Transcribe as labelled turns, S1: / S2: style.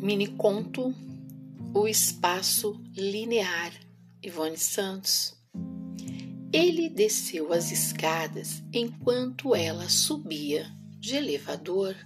S1: Mini conto O Espaço Linear, Ivone Santos. Ele desceu as escadas enquanto ela subia de elevador